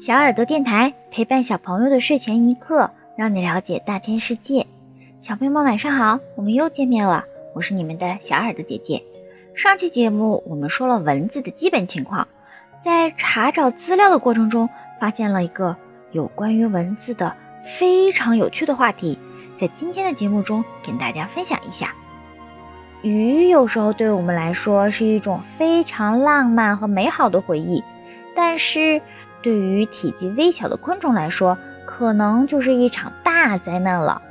小耳朵电台陪伴小朋友的睡前一刻，让你了解大千世界。小朋友们晚上好，我们又见面了，我是你们的小耳朵姐姐。上期节目我们说了文字的基本情况，在查找资料的过程中，发现了一个有关于文字的非常有趣的话题，在今天的节目中跟大家分享一下。鱼有时候对我们来说是一种非常浪漫和美好的回忆，但是。对于体积微小的昆虫来说，可能就是一场大灾难了。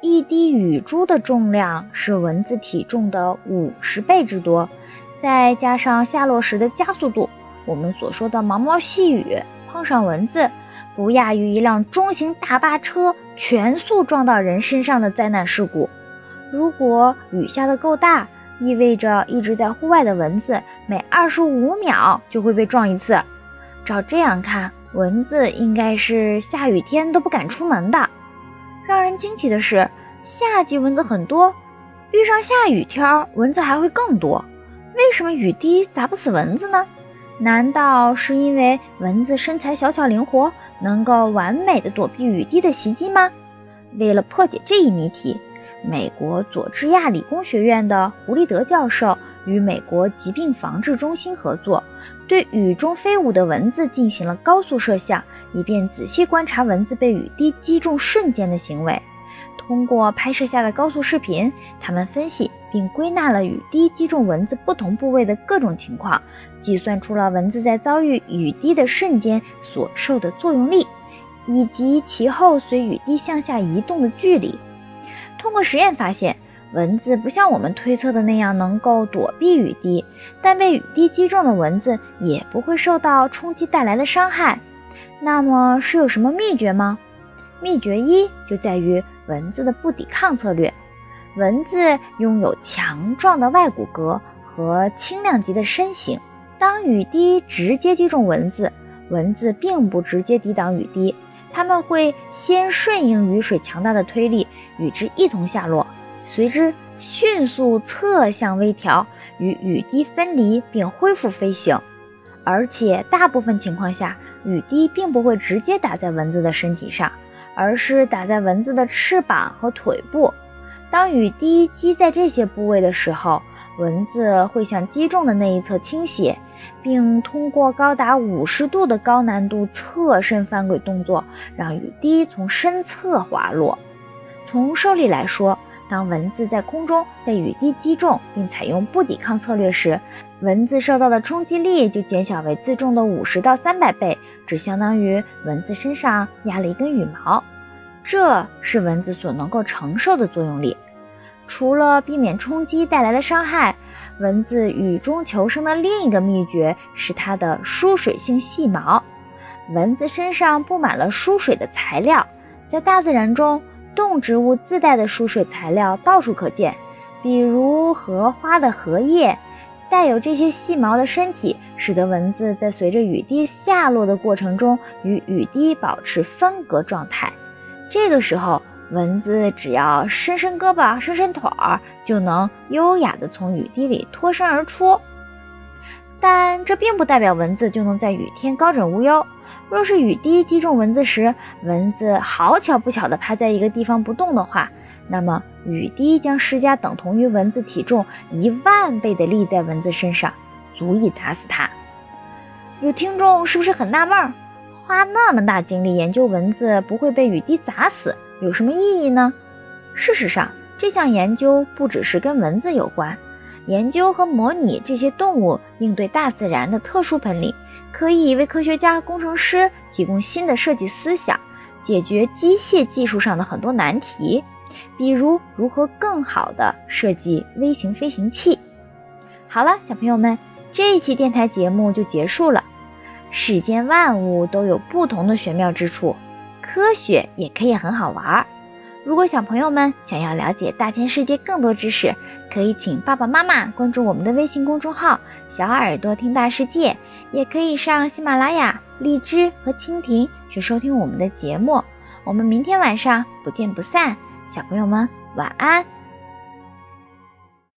一滴雨珠的重量是蚊子体重的五十倍之多，再加上下落时的加速度，我们所说的毛毛细雨碰上蚊子，不亚于一辆中型大巴车全速撞到人身上的灾难事故。如果雨下的够大，意味着一直在户外的蚊子每二十五秒就会被撞一次。照这样看，蚊子应该是下雨天都不敢出门的。让人惊奇的是，夏季蚊子很多，遇上下雨天，蚊子还会更多。为什么雨滴砸不死蚊子呢？难道是因为蚊子身材小巧灵活，能够完美的躲避雨滴的袭击吗？为了破解这一谜题，美国佐治亚理工学院的胡立德教授。与美国疾病防治中心合作，对雨中飞舞的蚊子进行了高速摄像，以便仔细观察蚊子被雨滴击中瞬间的行为。通过拍摄下的高速视频，他们分析并归纳了雨滴击中蚊子不同部位的各种情况，计算出了蚊子在遭遇雨滴的瞬间所受的作用力，以及其后随雨滴向下移动的距离。通过实验发现。蚊子不像我们推测的那样能够躲避雨滴，但被雨滴击中的蚊子也不会受到冲击带来的伤害。那么是有什么秘诀吗？秘诀一就在于蚊子的不抵抗策略。蚊子拥有强壮的外骨骼和轻量级的身形，当雨滴直接击中蚊子，蚊子并不直接抵挡雨滴，它们会先顺应雨水强大的推力，与之一同下落。随之迅速侧向微调，与雨滴分离并恢复飞行。而且大部分情况下，雨滴并不会直接打在蚊子的身体上，而是打在蚊子的翅膀和腿部。当雨滴击在这些部位的时候，蚊子会向击中的那一侧倾斜，并通过高达五十度的高难度侧身翻滚动作，让雨滴从身侧滑落。从受力来说，当蚊子在空中被雨滴击中，并采用不抵抗策略时，蚊子受到的冲击力就减小为自重的五十到三百倍，只相当于蚊子身上压了一根羽毛。这是蚊子所能够承受的作用力。除了避免冲击带来的伤害，蚊子雨中求生的另一个秘诀是它的疏水性细毛。蚊子身上布满了疏水的材料，在大自然中。动植物自带的疏水材料到处可见，比如荷花的荷叶，带有这些细毛的身体，使得蚊子在随着雨滴下落的过程中与雨滴保持分隔状态。这个时候，蚊子只要伸伸胳膊、伸伸腿儿，就能优雅地从雨滴里脱身而出。但这并不代表蚊子就能在雨天高枕无忧。若是雨滴击中蚊子时，蚊子好巧不巧地趴在一个地方不动的话，那么雨滴将施加等同于蚊子体重一万倍的力在蚊子身上，足以砸死它。有听众是不是很纳闷儿？花那么大精力研究蚊子不会被雨滴砸死，有什么意义呢？事实上，这项研究不只是跟蚊子有关，研究和模拟这些动物应对大自然的特殊本领。可以为科学家、工程师提供新的设计思想，解决机械技术上的很多难题，比如如何更好地设计微型飞行器。好了，小朋友们，这一期电台节目就结束了。世间万物都有不同的玄妙之处，科学也可以很好玩儿。如果小朋友们想要了解大千世界更多知识，可以请爸爸妈妈关注我们的微信公众号“小耳朵听大世界”，也可以上喜马拉雅、荔枝和蜻蜓去收听我们的节目。我们明天晚上不见不散，小朋友们晚安。